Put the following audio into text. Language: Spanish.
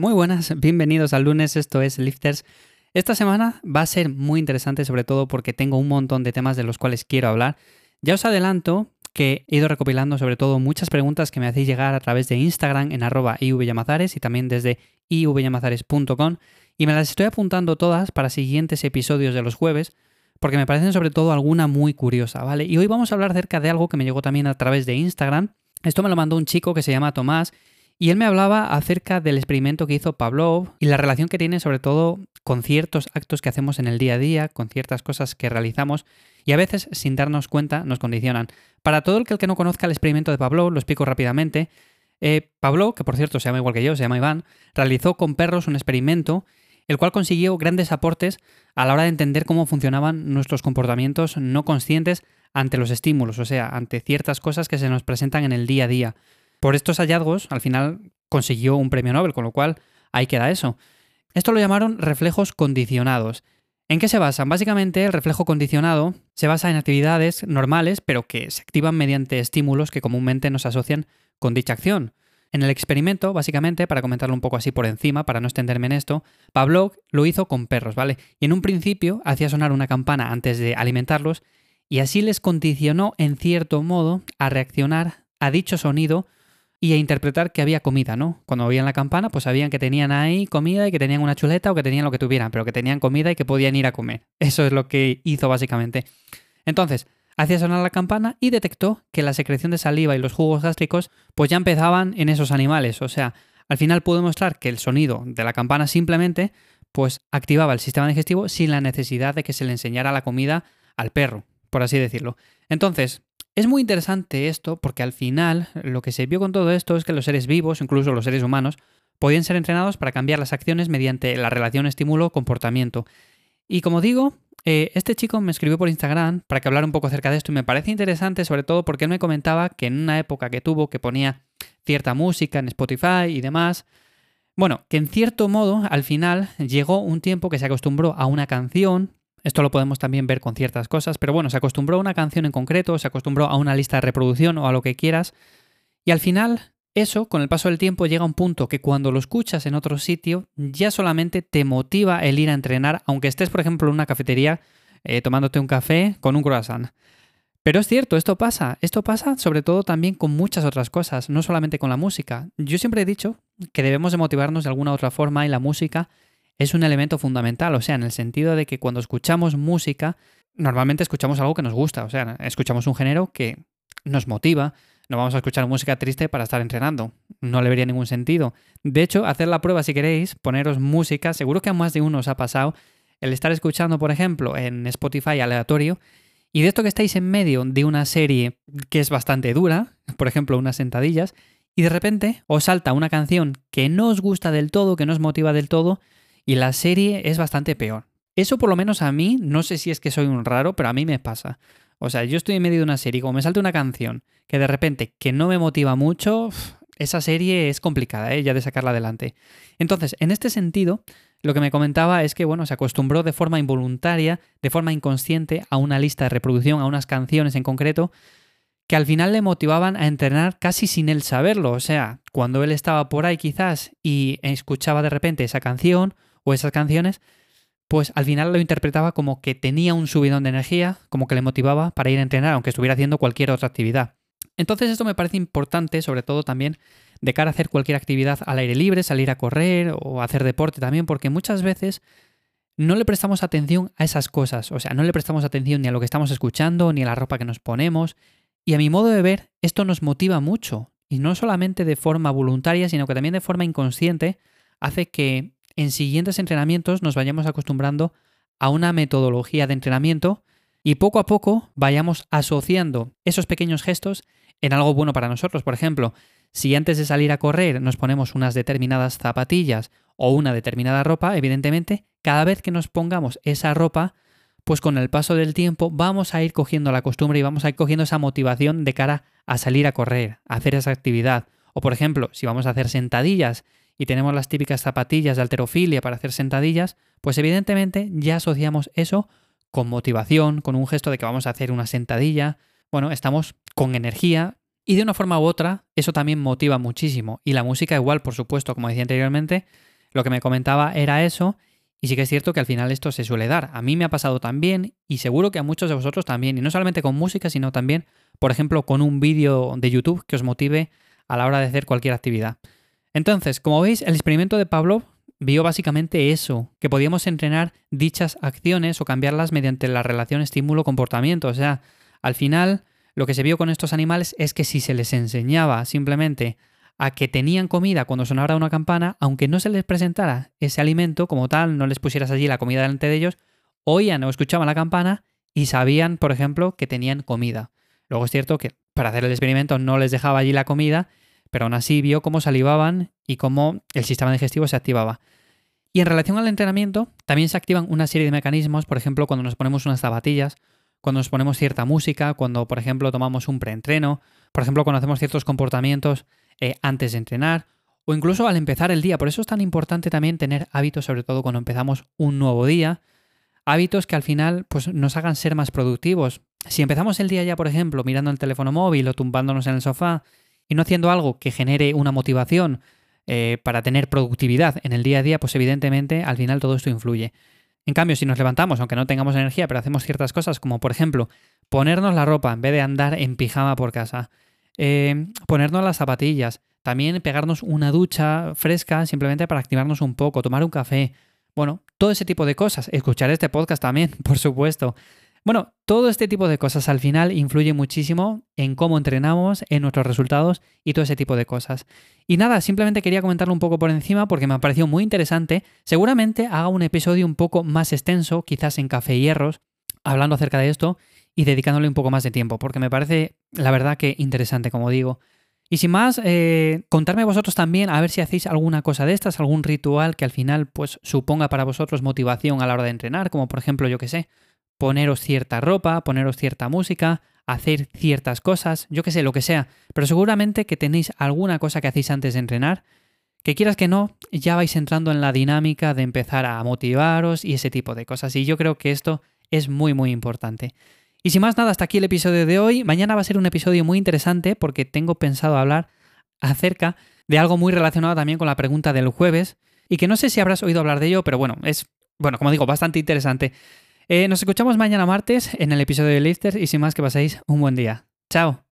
Muy buenas, bienvenidos al lunes, esto es Lifters. Esta semana va a ser muy interesante sobre todo porque tengo un montón de temas de los cuales quiero hablar. Ya os adelanto que he ido recopilando sobre todo muchas preguntas que me hacéis llegar a través de Instagram en arroba ivyamazares y también desde ivyamazares.com y me las estoy apuntando todas para siguientes episodios de los jueves porque me parecen sobre todo alguna muy curiosa, ¿vale? Y hoy vamos a hablar acerca de algo que me llegó también a través de Instagram. Esto me lo mandó un chico que se llama Tomás y él me hablaba acerca del experimento que hizo Pavlov y la relación que tiene sobre todo con ciertos actos que hacemos en el día a día, con ciertas cosas que realizamos y a veces sin darnos cuenta nos condicionan. Para todo el que, no conozca el experimento de Pavlov, lo explico rápidamente. Eh, Pavlov, que por cierto se llama igual que yo, se llama Iván, realizó con perros un experimento el cual consiguió grandes aportes a la hora de entender cómo funcionaban nuestros comportamientos no conscientes ante los estímulos, o sea, ante ciertas cosas que se nos presentan en el día a día. Por estos hallazgos, al final consiguió un premio Nobel, con lo cual ahí queda eso. Esto lo llamaron reflejos condicionados. ¿En qué se basan? Básicamente el reflejo condicionado se basa en actividades normales, pero que se activan mediante estímulos que comúnmente nos asocian con dicha acción. En el experimento, básicamente, para comentarlo un poco así por encima, para no extenderme en esto, Pavlov lo hizo con perros, ¿vale? Y en un principio hacía sonar una campana antes de alimentarlos y así les condicionó en cierto modo a reaccionar a dicho sonido y a interpretar que había comida, ¿no? Cuando oían la campana, pues sabían que tenían ahí comida y que tenían una chuleta o que tenían lo que tuvieran, pero que tenían comida y que podían ir a comer. Eso es lo que hizo básicamente. Entonces, hacía sonar la campana y detectó que la secreción de saliva y los jugos gástricos pues ya empezaban en esos animales. O sea, al final pudo demostrar que el sonido de la campana simplemente pues activaba el sistema digestivo sin la necesidad de que se le enseñara la comida al perro, por así decirlo. Entonces, es muy interesante esto porque al final lo que se vio con todo esto es que los seres vivos, incluso los seres humanos, podían ser entrenados para cambiar las acciones mediante la relación estímulo-comportamiento. Y como digo, eh, este chico me escribió por Instagram para que hablara un poco acerca de esto y me parece interesante sobre todo porque él me comentaba que en una época que tuvo que ponía cierta música en Spotify y demás, bueno, que en cierto modo al final llegó un tiempo que se acostumbró a una canción esto lo podemos también ver con ciertas cosas, pero bueno, se acostumbró a una canción en concreto, se acostumbró a una lista de reproducción o a lo que quieras, y al final eso, con el paso del tiempo, llega a un punto que cuando lo escuchas en otro sitio, ya solamente te motiva el ir a entrenar, aunque estés, por ejemplo, en una cafetería eh, tomándote un café con un croissant. Pero es cierto, esto pasa. Esto pasa sobre todo también con muchas otras cosas, no solamente con la música. Yo siempre he dicho que debemos de motivarnos de alguna otra forma y la música es un elemento fundamental, o sea, en el sentido de que cuando escuchamos música, normalmente escuchamos algo que nos gusta, o sea, escuchamos un género que nos motiva, no vamos a escuchar música triste para estar entrenando, no le vería ningún sentido. De hecho, hacer la prueba si queréis, poneros música, seguro que a más de uno os ha pasado el estar escuchando, por ejemplo, en Spotify aleatorio, y de esto que estáis en medio de una serie que es bastante dura, por ejemplo, unas sentadillas, y de repente os salta una canción que no os gusta del todo, que no os motiva del todo, y la serie es bastante peor. Eso por lo menos a mí, no sé si es que soy un raro, pero a mí me pasa. O sea, yo estoy en medio de una serie, como me salta una canción que de repente que no me motiva mucho, esa serie es complicada, ¿eh? ya de sacarla adelante. Entonces, en este sentido, lo que me comentaba es que, bueno, se acostumbró de forma involuntaria, de forma inconsciente, a una lista de reproducción, a unas canciones en concreto, que al final le motivaban a entrenar casi sin él saberlo. O sea, cuando él estaba por ahí quizás y escuchaba de repente esa canción o esas canciones, pues al final lo interpretaba como que tenía un subidón de energía, como que le motivaba para ir a entrenar, aunque estuviera haciendo cualquier otra actividad. Entonces esto me parece importante, sobre todo también de cara a hacer cualquier actividad al aire libre, salir a correr o hacer deporte también, porque muchas veces no le prestamos atención a esas cosas, o sea, no le prestamos atención ni a lo que estamos escuchando, ni a la ropa que nos ponemos, y a mi modo de ver, esto nos motiva mucho, y no solamente de forma voluntaria, sino que también de forma inconsciente, hace que en siguientes entrenamientos nos vayamos acostumbrando a una metodología de entrenamiento y poco a poco vayamos asociando esos pequeños gestos en algo bueno para nosotros. Por ejemplo, si antes de salir a correr nos ponemos unas determinadas zapatillas o una determinada ropa, evidentemente, cada vez que nos pongamos esa ropa, pues con el paso del tiempo vamos a ir cogiendo la costumbre y vamos a ir cogiendo esa motivación de cara a salir a correr, a hacer esa actividad. O por ejemplo, si vamos a hacer sentadillas y tenemos las típicas zapatillas de alterofilia para hacer sentadillas, pues evidentemente ya asociamos eso con motivación, con un gesto de que vamos a hacer una sentadilla. Bueno, estamos con energía y de una forma u otra eso también motiva muchísimo. Y la música igual, por supuesto, como decía anteriormente, lo que me comentaba era eso. Y sí que es cierto que al final esto se suele dar. A mí me ha pasado también y seguro que a muchos de vosotros también. Y no solamente con música, sino también, por ejemplo, con un vídeo de YouTube que os motive a la hora de hacer cualquier actividad. Entonces, como veis, el experimento de Pavlov vio básicamente eso, que podíamos entrenar dichas acciones o cambiarlas mediante la relación estímulo-comportamiento. O sea, al final lo que se vio con estos animales es que si se les enseñaba simplemente a que tenían comida cuando sonara una campana, aunque no se les presentara ese alimento como tal, no les pusieras allí la comida delante de ellos, oían o escuchaban la campana y sabían, por ejemplo, que tenían comida. Luego es cierto que para hacer el experimento no les dejaba allí la comida, pero aún así vio cómo salivaban y cómo el sistema digestivo se activaba. Y en relación al entrenamiento, también se activan una serie de mecanismos, por ejemplo, cuando nos ponemos unas zapatillas, cuando nos ponemos cierta música, cuando, por ejemplo, tomamos un preentreno, por ejemplo, cuando hacemos ciertos comportamientos eh, antes de entrenar, o incluso al empezar el día. Por eso es tan importante también tener hábitos, sobre todo cuando empezamos un nuevo día, hábitos que al final pues, nos hagan ser más productivos. Si empezamos el día ya, por ejemplo, mirando el teléfono móvil o tumbándonos en el sofá y no haciendo algo que genere una motivación eh, para tener productividad en el día a día, pues evidentemente al final todo esto influye. En cambio, si nos levantamos, aunque no tengamos energía, pero hacemos ciertas cosas, como por ejemplo ponernos la ropa en vez de andar en pijama por casa, eh, ponernos las zapatillas, también pegarnos una ducha fresca simplemente para activarnos un poco, tomar un café, bueno, todo ese tipo de cosas, escuchar este podcast también, por supuesto. Bueno, todo este tipo de cosas al final influye muchísimo en cómo entrenamos, en nuestros resultados y todo ese tipo de cosas. Y nada, simplemente quería comentarlo un poco por encima porque me ha parecido muy interesante. Seguramente haga un episodio un poco más extenso, quizás en Café Hierros, hablando acerca de esto y dedicándole un poco más de tiempo, porque me parece, la verdad, que interesante, como digo. Y sin más, eh, contarme vosotros también a ver si hacéis alguna cosa de estas, algún ritual que al final pues suponga para vosotros motivación a la hora de entrenar, como por ejemplo, yo que sé, poneros cierta ropa, poneros cierta música, hacer ciertas cosas, yo que sé, lo que sea, pero seguramente que tenéis alguna cosa que hacéis antes de entrenar, que quieras que no, ya vais entrando en la dinámica de empezar a motivaros y ese tipo de cosas. Y yo creo que esto es muy, muy importante. Y sin más nada, hasta aquí el episodio de hoy. Mañana va a ser un episodio muy interesante porque tengo pensado hablar acerca de algo muy relacionado también con la pregunta del jueves y que no sé si habrás oído hablar de ello, pero bueno, es, bueno, como digo, bastante interesante. Eh, nos escuchamos mañana martes en el episodio de Lifters y sin más que paséis un buen día. Chao.